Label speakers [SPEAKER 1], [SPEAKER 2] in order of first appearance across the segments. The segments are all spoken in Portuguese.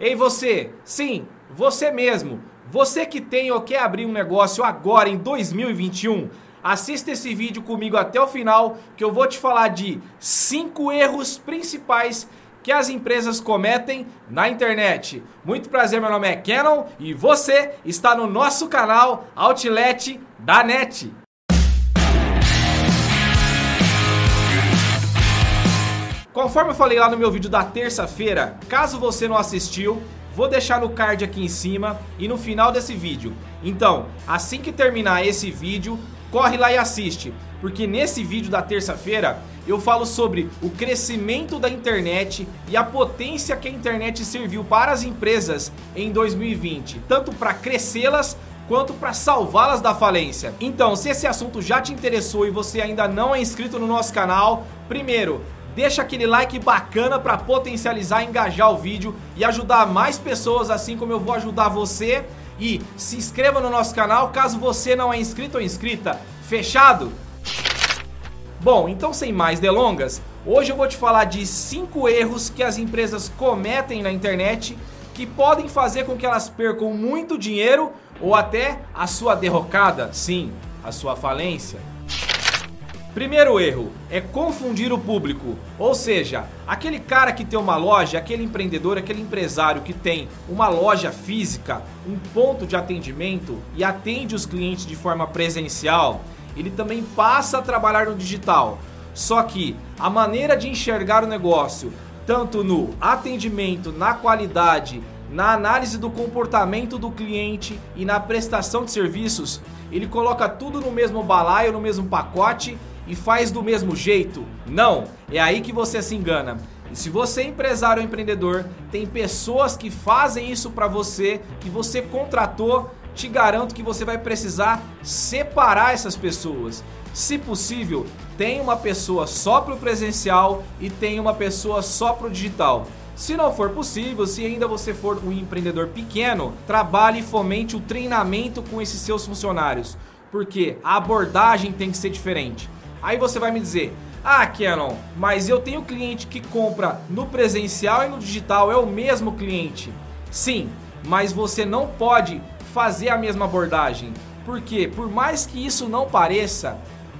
[SPEAKER 1] Ei você, sim, você mesmo, você que tem ou quer abrir um negócio agora em 2021, assista esse vídeo comigo até o final que eu vou te falar de 5 erros principais que as empresas cometem na internet. Muito prazer, meu nome é Canon e você está no nosso canal Outlet da NET. Conforme eu falei lá no meu vídeo da terça-feira, caso você não assistiu, vou deixar no card aqui em cima e no final desse vídeo. Então, assim que terminar esse vídeo, corre lá e assiste, porque nesse vídeo da terça-feira eu falo sobre o crescimento da internet e a potência que a internet serviu para as empresas em 2020, tanto para crescê-las quanto para salvá-las da falência. Então, se esse assunto já te interessou e você ainda não é inscrito no nosso canal, primeiro, deixa aquele like bacana para potencializar, engajar o vídeo e ajudar mais pessoas assim como eu vou ajudar você e se inscreva no nosso canal caso você não é inscrito ou inscrita. Fechado? Bom, então sem mais delongas, hoje eu vou te falar de 5 erros que as empresas cometem na internet que podem fazer com que elas percam muito dinheiro ou até a sua derrocada, sim, a sua falência. Primeiro erro é confundir o público, ou seja, aquele cara que tem uma loja, aquele empreendedor, aquele empresário que tem uma loja física, um ponto de atendimento e atende os clientes de forma presencial, ele também passa a trabalhar no digital. Só que a maneira de enxergar o negócio, tanto no atendimento, na qualidade, na análise do comportamento do cliente e na prestação de serviços, ele coloca tudo no mesmo balaio, no mesmo pacote e faz do mesmo jeito? Não, é aí que você se engana. E se você é empresário ou empreendedor, tem pessoas que fazem isso para você, que você contratou, te garanto que você vai precisar separar essas pessoas. Se possível, tem uma pessoa só para o presencial e tem uma pessoa só para o digital. Se não for possível, se ainda você for um empreendedor pequeno, trabalhe e fomente o treinamento com esses seus funcionários, porque a abordagem tem que ser diferente. Aí você vai me dizer: "Ah, Canon, mas eu tenho cliente que compra no presencial e no digital, é o mesmo cliente". Sim, mas você não pode fazer a mesma abordagem. Porque por mais que isso não pareça,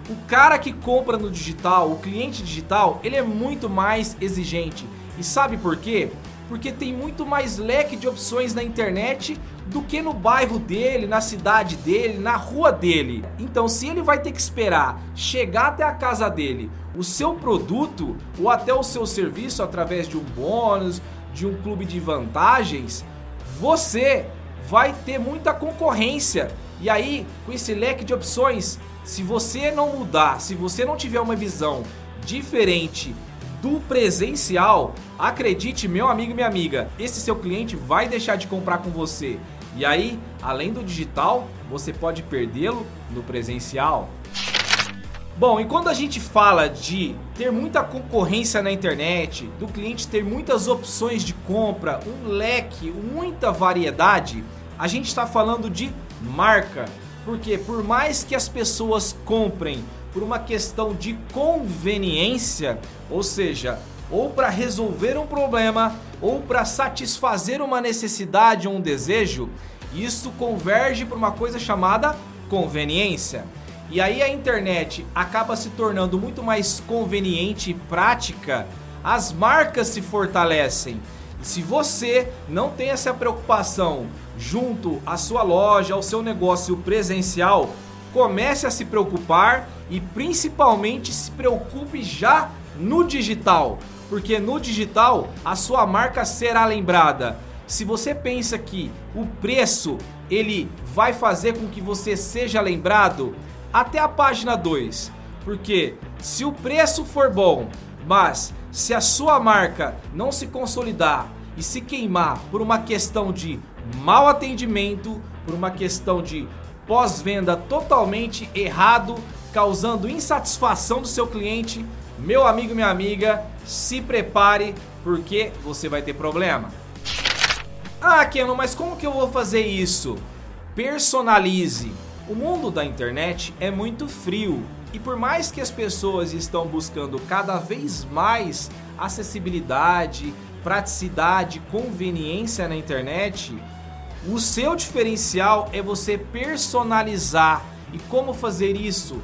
[SPEAKER 1] o cara que compra no digital, o cliente digital, ele é muito mais exigente. E sabe por quê? Porque tem muito mais leque de opções na internet do que no bairro dele, na cidade dele, na rua dele. Então, se ele vai ter que esperar chegar até a casa dele o seu produto ou até o seu serviço através de um bônus, de um clube de vantagens, você vai ter muita concorrência. E aí, com esse leque de opções, se você não mudar, se você não tiver uma visão diferente do presencial, acredite, meu amigo e minha amiga, esse seu cliente vai deixar de comprar com você. E aí, além do digital, você pode perdê-lo no presencial. Bom, e quando a gente fala de ter muita concorrência na internet, do cliente ter muitas opções de compra, um leque, muita variedade, a gente está falando de marca. Porque por mais que as pessoas comprem por uma questão de conveniência, ou seja, ou para resolver um problema, ou para satisfazer uma necessidade ou um desejo, isso converge para uma coisa chamada conveniência. E aí a internet acaba se tornando muito mais conveniente e prática, as marcas se fortalecem. E se você não tem essa preocupação junto à sua loja, ao seu negócio presencial, comece a se preocupar e principalmente se preocupe já no digital, porque no digital a sua marca será lembrada. Se você pensa que o preço ele vai fazer com que você seja lembrado, até a página 2. Porque se o preço for bom, mas se a sua marca não se consolidar e se queimar por uma questão de mau atendimento, por uma questão de pós-venda totalmente errado, causando insatisfação do seu cliente, meu amigo, minha amiga, se prepare porque você vai ter problema. Ah, Keno, mas como que eu vou fazer isso? Personalize. O mundo da internet é muito frio e por mais que as pessoas estão buscando cada vez mais acessibilidade, praticidade, conveniência na internet, o seu diferencial é você personalizar. E como fazer isso?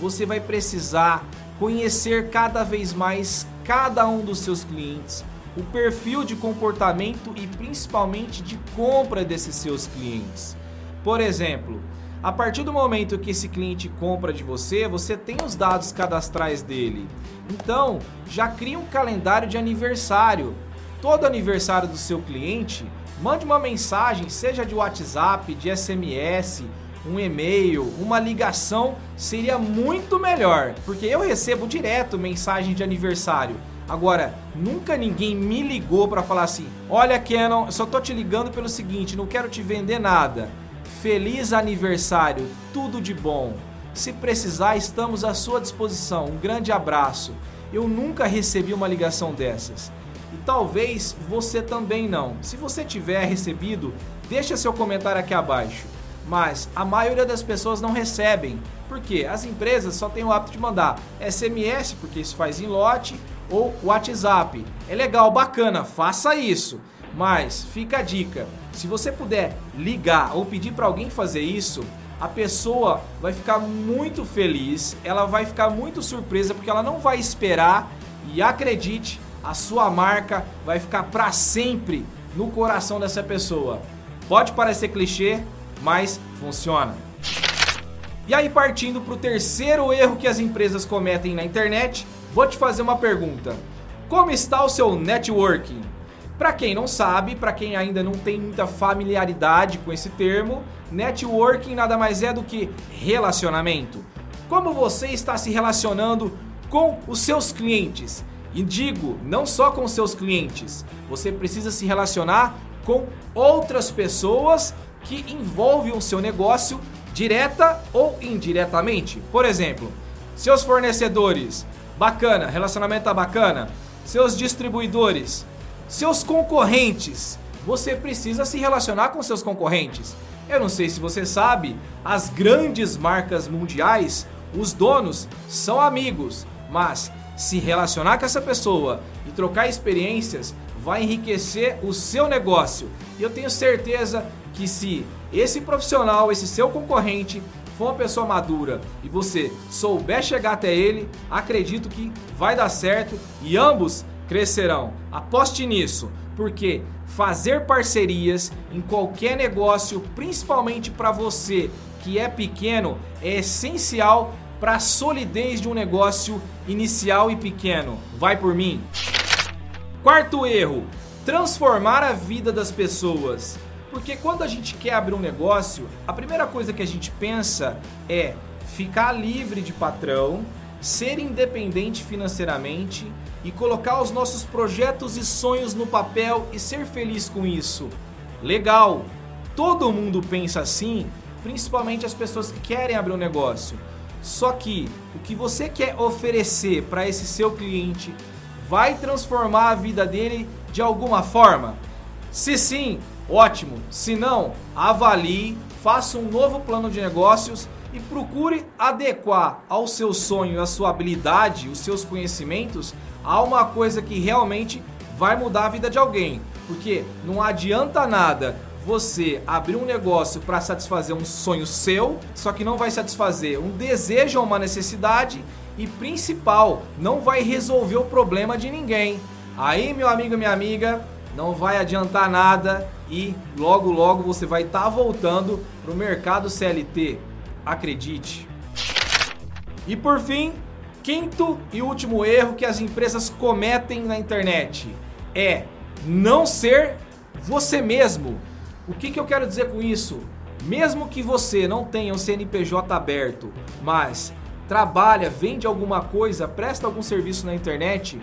[SPEAKER 1] Você vai precisar conhecer cada vez mais cada um dos seus clientes, o perfil de comportamento e principalmente de compra desses seus clientes. Por exemplo, a partir do momento que esse cliente compra de você, você tem os dados cadastrais dele. Então, já cria um calendário de aniversário. Todo aniversário do seu cliente, mande uma mensagem, seja de WhatsApp, de SMS, um e-mail, uma ligação, seria muito melhor, porque eu recebo direto mensagem de aniversário. Agora, nunca ninguém me ligou para falar assim: "Olha, Canon, só tô te ligando pelo seguinte, não quero te vender nada. Feliz aniversário, tudo de bom. Se precisar, estamos à sua disposição. Um grande abraço." Eu nunca recebi uma ligação dessas. E talvez você também não. Se você tiver recebido, deixa seu comentário aqui abaixo mas a maioria das pessoas não recebem. Porque as empresas só têm o hábito de mandar SMS, porque isso faz em lote, ou WhatsApp. É legal, bacana, faça isso. Mas fica a dica: se você puder ligar ou pedir para alguém fazer isso, a pessoa vai ficar muito feliz, ela vai ficar muito surpresa porque ela não vai esperar e acredite, a sua marca vai ficar para sempre no coração dessa pessoa. Pode parecer clichê, mas funciona. E aí, partindo para o terceiro erro que as empresas cometem na internet, vou te fazer uma pergunta: Como está o seu networking? Para quem não sabe, para quem ainda não tem muita familiaridade com esse termo, networking nada mais é do que relacionamento. Como você está se relacionando com os seus clientes? E digo, não só com seus clientes, você precisa se relacionar com outras pessoas que envolve o seu negócio direta ou indiretamente. Por exemplo, seus fornecedores, bacana, relacionamento tá bacana. Seus distribuidores, seus concorrentes, você precisa se relacionar com seus concorrentes. Eu não sei se você sabe, as grandes marcas mundiais, os donos são amigos, mas se relacionar com essa pessoa e trocar experiências vai enriquecer o seu negócio. E eu tenho certeza que se esse profissional, esse seu concorrente, for uma pessoa madura e você souber chegar até ele, acredito que vai dar certo e ambos crescerão. Aposte nisso, porque fazer parcerias em qualquer negócio, principalmente para você que é pequeno, é essencial para a solidez de um negócio inicial e pequeno. Vai por mim. Quarto erro: transformar a vida das pessoas. Porque quando a gente quer abrir um negócio, a primeira coisa que a gente pensa é ficar livre de patrão, ser independente financeiramente e colocar os nossos projetos e sonhos no papel e ser feliz com isso. Legal! Todo mundo pensa assim, principalmente as pessoas que querem abrir um negócio. Só que o que você quer oferecer para esse seu cliente vai transformar a vida dele de alguma forma? Se sim, Ótimo. Se não, avalie, faça um novo plano de negócios e procure adequar ao seu sonho, a sua habilidade, os seus conhecimentos a uma coisa que realmente vai mudar a vida de alguém. Porque não adianta nada você abrir um negócio para satisfazer um sonho seu, só que não vai satisfazer um desejo ou uma necessidade e principal, não vai resolver o problema de ninguém. Aí, meu amigo minha amiga, não vai adiantar nada e logo logo você vai estar tá voltando para o mercado CLT. Acredite. E por fim, quinto e último erro que as empresas cometem na internet é não ser você mesmo. O que, que eu quero dizer com isso? Mesmo que você não tenha um CNPJ aberto, mas trabalha, vende alguma coisa, presta algum serviço na internet,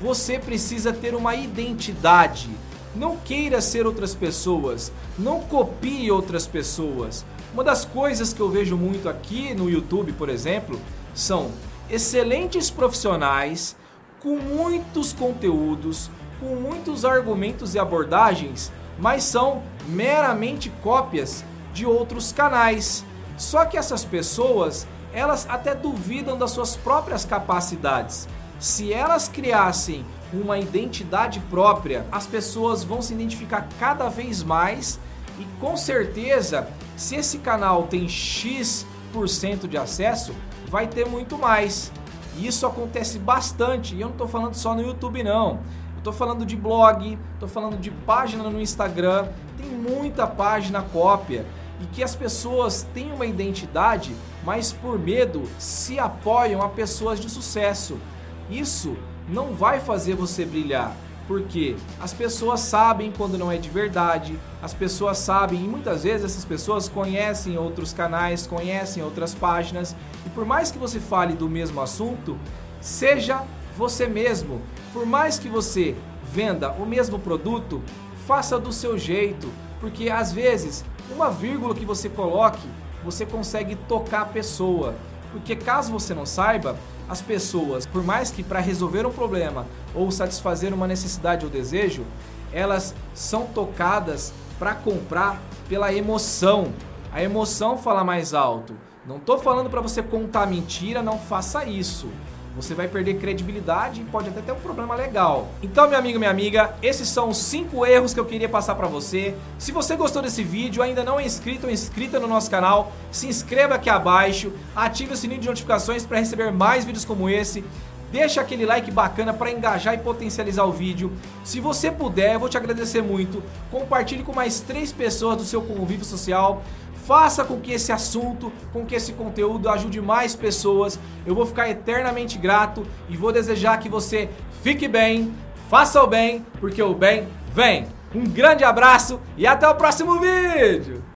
[SPEAKER 1] você precisa ter uma identidade. Não queira ser outras pessoas, não copie outras pessoas. Uma das coisas que eu vejo muito aqui no YouTube, por exemplo, são excelentes profissionais com muitos conteúdos, com muitos argumentos e abordagens, mas são meramente cópias de outros canais. Só que essas pessoas, elas até duvidam das suas próprias capacidades. Se elas criassem uma identidade própria, as pessoas vão se identificar cada vez mais e com certeza, se esse canal tem X% de acesso, vai ter muito mais. E isso acontece bastante, e eu não estou falando só no YouTube não. Estou falando de blog, estou falando de página no Instagram, tem muita página cópia e que as pessoas têm uma identidade, mas por medo se apoiam a pessoas de sucesso. Isso não vai fazer você brilhar, porque as pessoas sabem quando não é de verdade, as pessoas sabem e muitas vezes essas pessoas conhecem outros canais, conhecem outras páginas, e por mais que você fale do mesmo assunto, seja você mesmo. Por mais que você venda o mesmo produto, faça do seu jeito, porque às vezes uma vírgula que você coloque, você consegue tocar a pessoa. Porque caso você não saiba, as pessoas, por mais que para resolver um problema ou satisfazer uma necessidade ou desejo, elas são tocadas para comprar pela emoção. A emoção fala mais alto. Não estou falando para você contar mentira, não faça isso você vai perder credibilidade e pode até ter um problema legal. Então, meu amigo, minha amiga, esses são os 5 erros que eu queria passar para você. Se você gostou desse vídeo, ainda não é inscrito ou inscrita no nosso canal, se inscreva aqui abaixo, ative o sininho de notificações para receber mais vídeos como esse. Deixa aquele like bacana para engajar e potencializar o vídeo. Se você puder, eu vou te agradecer muito. Compartilhe com mais três pessoas do seu convívio social. Faça com que esse assunto, com que esse conteúdo ajude mais pessoas. Eu vou ficar eternamente grato e vou desejar que você fique bem, faça o bem, porque o bem vem. Um grande abraço e até o próximo vídeo!